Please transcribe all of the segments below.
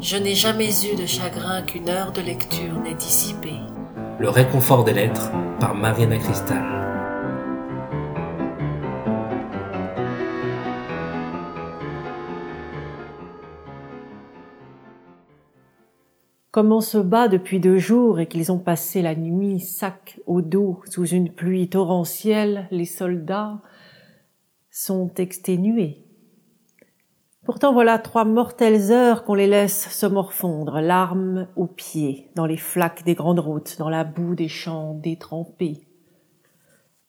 Je n'ai jamais eu de chagrin qu'une heure de lecture n'ait dissipé. Le réconfort des lettres par Marina Cristal. Comme on se bat depuis deux jours et qu'ils ont passé la nuit sac au dos sous une pluie torrentielle, les soldats sont exténués. Pourtant voilà trois mortelles heures qu'on les laisse se morfondre, larmes aux pieds, dans les flaques des grandes routes, dans la boue des champs détrempés.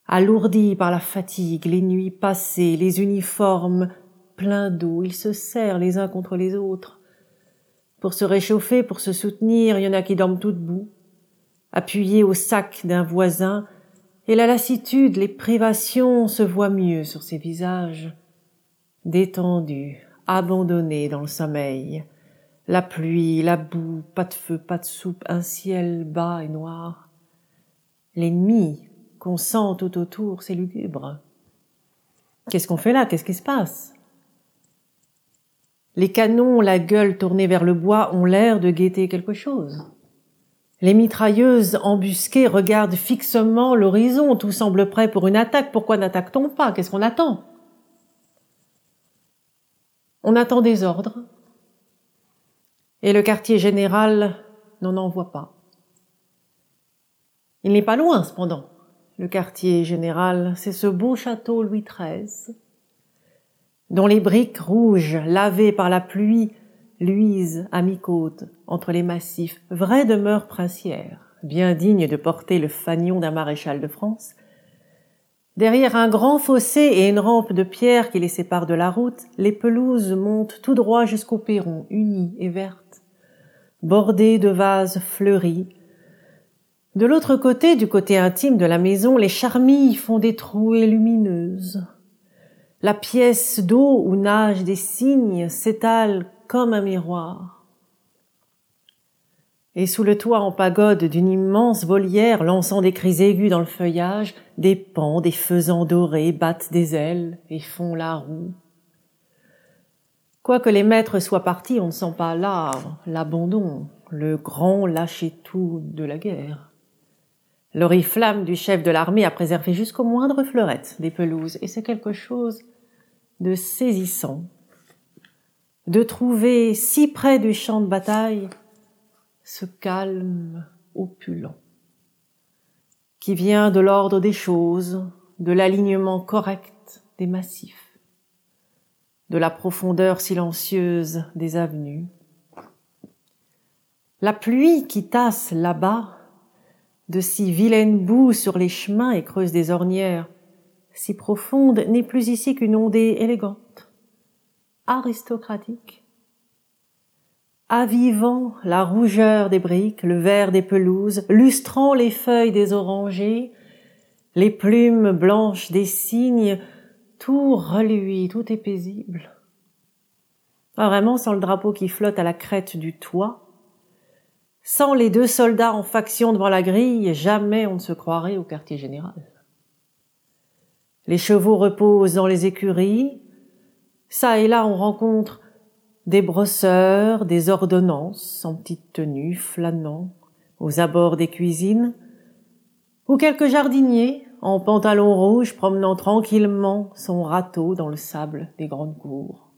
Alourdis par la fatigue, les nuits passées, les uniformes pleins d'eau, ils se serrent les uns contre les autres, pour se réchauffer, pour se soutenir, il y en a qui dorment tout debout, appuyés au sac d'un voisin, et la lassitude, les privations se voient mieux sur ces visages, détendus, abandonnés dans le sommeil. La pluie, la boue, pas de feu, pas de soupe, un ciel bas et noir. L'ennemi qu'on sent tout autour, c'est lugubre. Qu'est-ce qu'on fait là? Qu'est-ce qui se passe? Les canons, la gueule tournée vers le bois, ont l'air de guetter quelque chose. Les mitrailleuses embusquées regardent fixement l'horizon, tout semble prêt pour une attaque. Pourquoi n'attaque-t-on pas? Qu'est-ce qu'on attend? On attend des ordres. Et le quartier général n'en envoie pas. Il n'est pas loin, cependant. Le quartier général, c'est ce beau château Louis XIII, dont les briques rouges lavées par la pluie luisent à mi-côte entre les massifs, vraie demeure princière, bien digne de porter le fanion d'un maréchal de France. Derrière un grand fossé et une rampe de pierre qui les sépare de la route, les pelouses montent tout droit jusqu'au perron, unies et vertes, bordées de vases fleuris. De l'autre côté, du côté intime de la maison, les charmilles font des trouées lumineuses. La pièce d'eau où nagent des cygnes s'étale comme un miroir. Et sous le toit en pagode d'une immense volière lançant des cris aigus dans le feuillage, des pans, des faisans dorés battent des ailes et font la roue. Quoique les maîtres soient partis, on ne sent pas là l'abandon, le grand lâcher-tout de la guerre. L'oriflamme du chef de l'armée a préservé jusqu'aux moindres fleurettes des pelouses, et c'est quelque chose de saisissant, de trouver si près du champ de bataille ce calme opulent, qui vient de l'ordre des choses, de l'alignement correct des massifs, de la profondeur silencieuse des avenues. La pluie qui tasse là-bas, de si vilaine boue sur les chemins et creuse des ornières, si profonde, n'est plus ici qu'une ondée élégante, aristocratique, avivant la rougeur des briques, le vert des pelouses, lustrant les feuilles des orangers, les plumes blanches des cygnes, tout reluit, tout est paisible. Ah, vraiment, sans le drapeau qui flotte à la crête du toit, sans les deux soldats en faction devant la grille, jamais on ne se croirait au quartier général. Les chevaux reposent dans les écuries. Ça et là, on rencontre des brosseurs, des ordonnances en petite tenue, flânant aux abords des cuisines, ou quelques jardiniers en pantalon rouge promenant tranquillement son râteau dans le sable des grandes cours.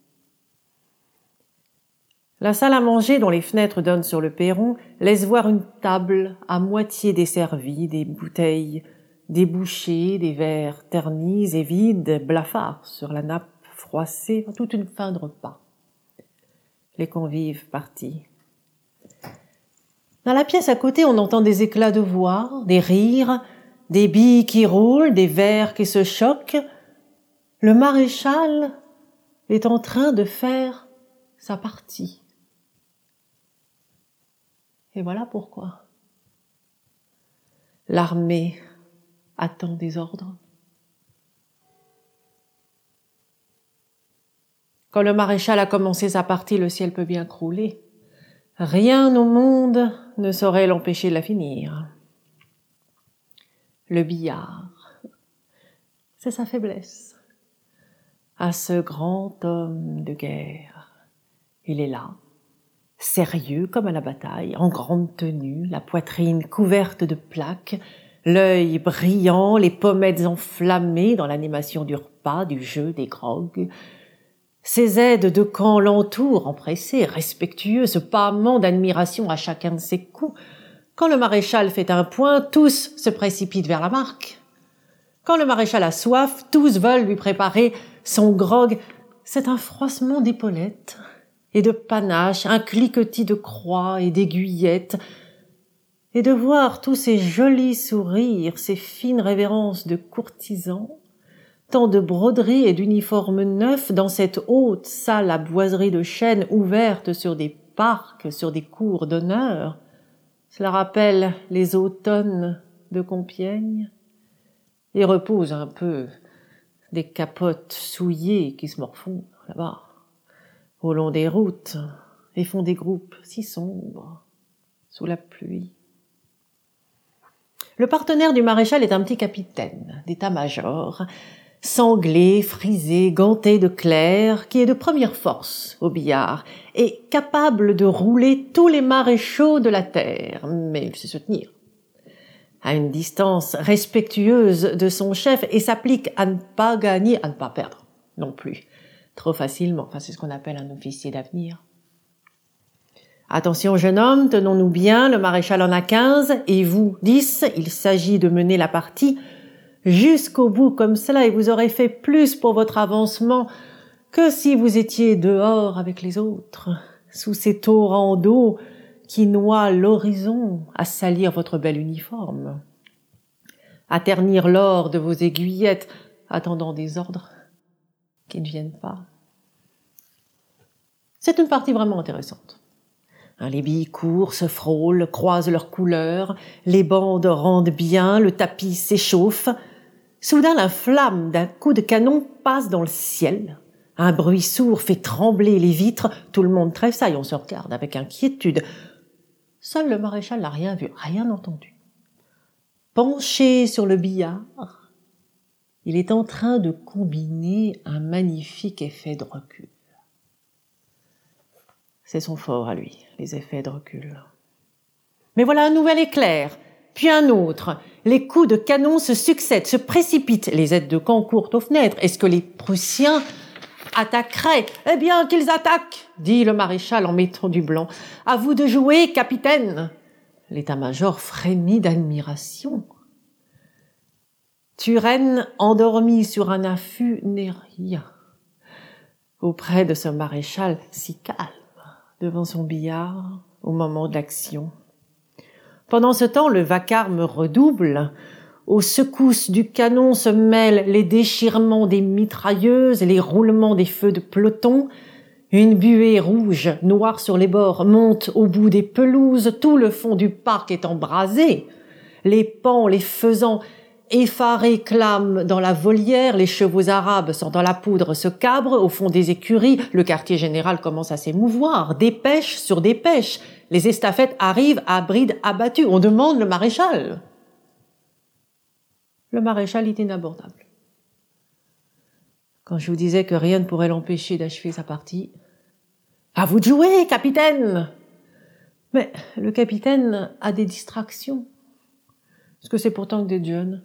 La salle à manger dont les fenêtres donnent sur le perron laisse voir une table à moitié desservie, des bouteilles des bouchées, des verres ternis et vides, blafards sur la nappe froissée, toute une fin de repas. Les convives partis. Dans la pièce à côté, on entend des éclats de voix, des rires, des billes qui roulent, des verres qui se choquent. Le maréchal est en train de faire sa partie. Et voilà pourquoi. L'armée attend des ordres. Quand le maréchal a commencé sa partie, le ciel peut bien crouler. Rien au monde ne saurait l'empêcher de la finir. Le billard, c'est sa faiblesse. À ce grand homme de guerre, il est là, sérieux comme à la bataille, en grande tenue, la poitrine couverte de plaques, l'œil brillant, les pommettes enflammées dans l'animation du repas, du jeu, des grogues. Ses aides de camp l'entourent, empressés, respectueux, ce pâment d'admiration à chacun de ses coups. Quand le maréchal fait un point, tous se précipitent vers la marque. Quand le maréchal a soif, tous veulent lui préparer son grog. C'est un froissement d'épaulettes, et de panache, un cliquetis de croix et d'aiguillettes, et de voir tous ces jolis sourires, ces fines révérences de courtisans, tant de broderies et d'uniformes neufs dans cette haute salle à boiserie de chêne ouverte sur des parcs, sur des cours d'honneur. Cela rappelle les automnes de Compiègne et repose un peu des capotes souillées qui se morfondent là-bas au long des routes et font des groupes si sombres sous la pluie. Le partenaire du maréchal est un petit capitaine d'état-major, sanglé, frisé, ganté de clair, qui est de première force au billard et capable de rouler tous les maréchaux de la terre, mais il sait se tenir. À une distance respectueuse de son chef et s'applique à ne pas gagner, à ne pas perdre non plus. Trop facilement. Enfin, c'est ce qu'on appelle un officier d'avenir. Attention, jeune homme, tenons-nous bien, le maréchal en a quinze, et vous dix, il s'agit de mener la partie jusqu'au bout comme cela, et vous aurez fait plus pour votre avancement que si vous étiez dehors avec les autres, sous ces torrents d'eau qui noient l'horizon à salir votre bel uniforme, à ternir l'or de vos aiguillettes, attendant des ordres qui ne viennent pas. C'est une partie vraiment intéressante. les billes courent, se frôlent, croisent leurs couleurs, les bandes rendent bien, le tapis s'échauffe. Soudain, la flamme d'un coup de canon passe dans le ciel. Un bruit sourd fait trembler les vitres, tout le monde tressaille, on se regarde avec inquiétude. Seul le maréchal n'a rien vu, rien entendu. Penché sur le billard, il est en train de combiner un magnifique effet de recul. C'est son fort à lui, les effets de recul. Mais voilà un nouvel éclair, puis un autre. Les coups de canon se succèdent, se précipitent. Les aides de camp courent aux fenêtres. Est-ce que les Prussiens attaqueraient? Eh bien, qu'ils attaquent, dit le maréchal en mettant du blanc. À vous de jouer, capitaine. L'état-major frémit d'admiration. Turenne, endormi sur un affût, n'est rien auprès de ce maréchal si calme devant son billard au moment de l'action. Pendant ce temps, le vacarme redouble. Aux secousses du canon se mêlent les déchirements des mitrailleuses les roulements des feux de peloton. Une buée rouge, noire sur les bords, monte au bout des pelouses. Tout le fond du parc est embrasé. Les pans, les faisans effarés clament dans la volière, les chevaux arabes sont dans la poudre se cabrent au fond des écuries, le quartier général commence à s'émouvoir, dépêche sur dépêche, les estafettes arrivent à bride abattue, on demande le maréchal. Le maréchal est inabordable. Quand je vous disais que rien ne pourrait l'empêcher d'achever sa partie, à vous de jouer, capitaine! Mais le capitaine a des distractions. Parce que c'est pourtant que des jeunes?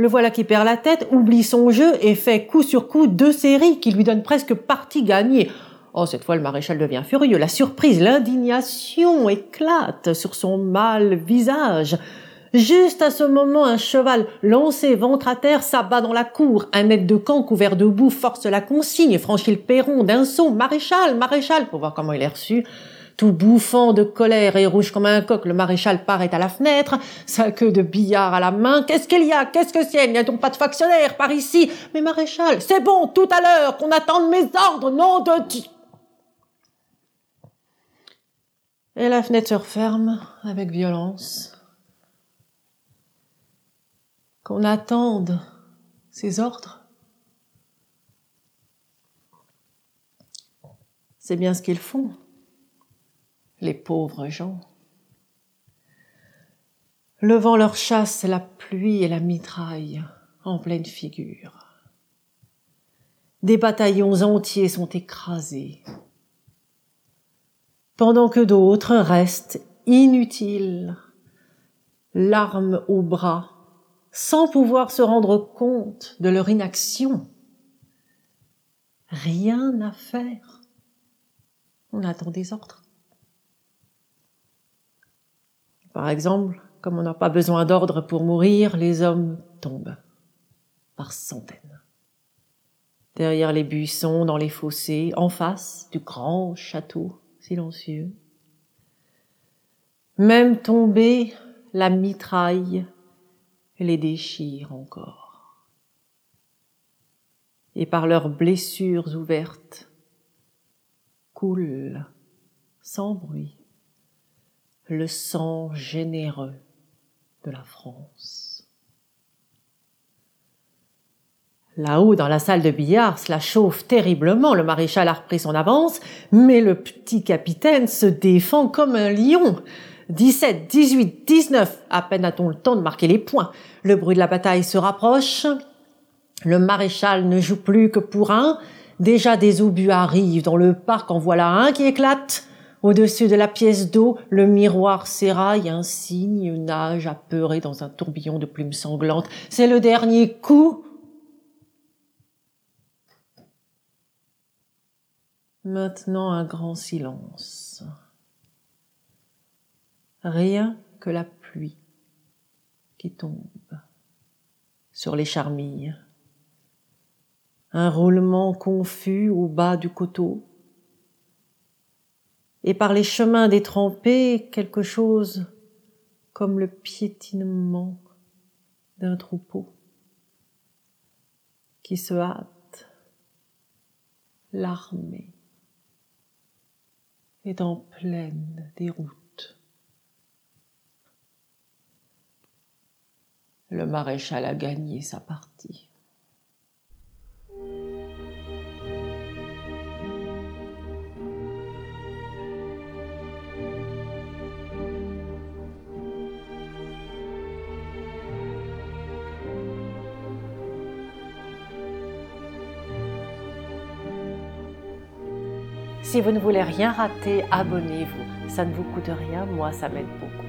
Le voilà qui perd la tête, oublie son jeu et fait coup sur coup deux séries qui lui donnent presque partie gagnée. Oh, cette fois, le maréchal devient furieux. La surprise, l'indignation éclate sur son mâle visage. Juste à ce moment, un cheval lancé ventre à terre s'abat dans la cour. Un aide de camp couvert de boue force la consigne, franchit le perron d'un saut. Maréchal, maréchal, pour voir comment il est reçu. Tout bouffant de colère et rouge comme un coq, le maréchal paraît à la fenêtre, sa queue de billard à la main. Qu'est-ce qu'il y a? Qu'est-ce que c'est? Il n'y a donc pas de factionnaire par ici? Mais maréchal, c'est bon, tout à l'heure, qu'on attende mes ordres, nom de Dieu! Et la fenêtre se referme avec violence. Qu'on attende ses ordres? C'est bien ce qu'ils font les pauvres gens. Levant leur chasse la pluie et la mitraille en pleine figure. Des bataillons entiers sont écrasés. pendant que d'autres restent inutiles, l'arme au bras, sans pouvoir se rendre compte de leur inaction. Rien à faire. On attend des ordres. Par exemple, comme on n'a pas besoin d'ordre pour mourir, les hommes tombent par centaines. Derrière les buissons, dans les fossés, en face du grand château silencieux. Même tombés, la mitraille les déchire encore. Et par leurs blessures ouvertes, coule sans bruit le sang généreux de la France. Là-haut, dans la salle de billard, cela chauffe terriblement. Le maréchal a repris son avance, mais le petit capitaine se défend comme un lion. 17, 18, 19, à peine a-t-on le temps de marquer les points. Le bruit de la bataille se rapproche. Le maréchal ne joue plus que pour un. Déjà des obus arrivent dans le parc, en voilà un qui éclate. Au-dessus de la pièce d'eau, le miroir s'éraille, un cygne nage apeuré dans un tourbillon de plumes sanglantes. C'est le dernier coup. Maintenant un grand silence. Rien que la pluie qui tombe sur les charmilles. Un roulement confus au bas du coteau. Et par les chemins détrempés, quelque chose comme le piétinement d'un troupeau qui se hâte, l'armée est en pleine déroute. le maréchal a gagné sa partie. Si vous ne voulez rien rater, abonnez-vous. Ça ne vous coûte rien, moi ça m'aide beaucoup.